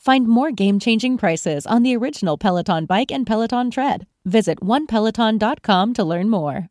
Find more game changing prices on the original Peloton bike and Peloton tread. Visit onepeloton.com to learn more.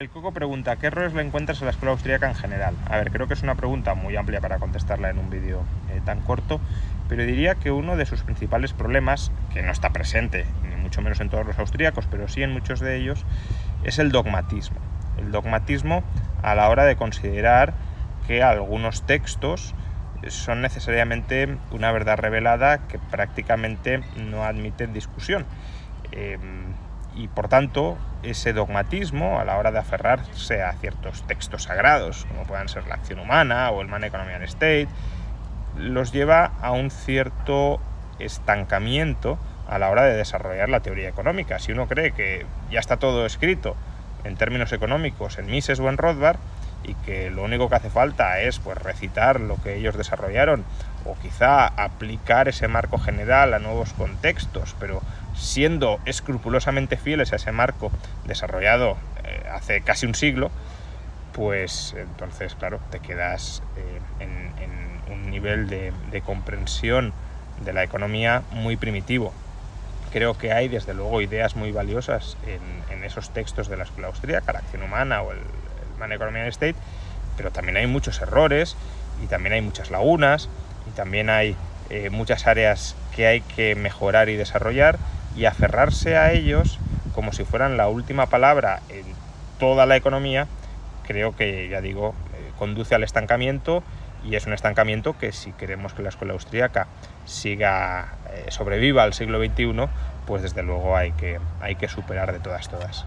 El Coco pregunta, ¿qué errores le encuentras a la escuela austríaca en general? A ver, creo que es una pregunta muy amplia para contestarla en un vídeo eh, tan corto, pero diría que uno de sus principales problemas, que no está presente, ni mucho menos en todos los austríacos, pero sí en muchos de ellos, es el dogmatismo. El dogmatismo a la hora de considerar que algunos textos son necesariamente una verdad revelada que prácticamente no admiten discusión. Eh, y por tanto ese dogmatismo a la hora de aferrarse a ciertos textos sagrados, como puedan ser la acción humana o el Man Economic State, los lleva a un cierto estancamiento a la hora de desarrollar la teoría económica. Si uno cree que ya está todo escrito en términos económicos en Mises o en Rothbard y que lo único que hace falta es pues recitar lo que ellos desarrollaron o quizá aplicar ese marco general a nuevos contextos, pero siendo escrupulosamente fieles a ese marco desarrollado eh, hace casi un siglo, pues entonces, claro, te quedas eh, en, un nivel de, comprensión de la economía muy primitivo. Creo que hay, desde luego, ideas muy valiosas en, esos textos de la escuela austríaca, la acción humana o el, el Man Economy State, pero también hay muchos errores y también hay muchas lagunas y también hay eh, muchas áreas que hay que mejorar y desarrollar y aferrarse a ellos como si fueran la última palabra en toda la economía, creo que, ya digo, eh, conduce al estancamiento y es un estancamiento que si queremos que la escuela austríaca siga, eh, sobreviva al siglo XXI, pues desde luego hay que, hay que superar de todas, todas.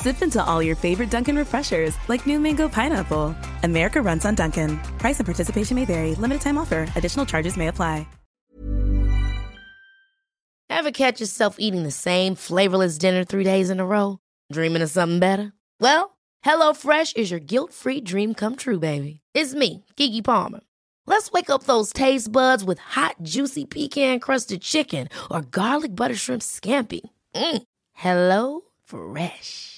Sip into all your favorite Dunkin' refreshers like new mango pineapple. America runs on Dunkin'. Price and participation may vary. Limited time offer. Additional charges may apply. Ever catch yourself eating the same flavorless dinner three days in a row? Dreaming of something better? Well, HelloFresh is your guilt-free dream come true, baby. It's me, Keke Palmer. Let's wake up those taste buds with hot, juicy pecan crusted chicken or garlic butter shrimp scampi. Mm. Hello Fresh.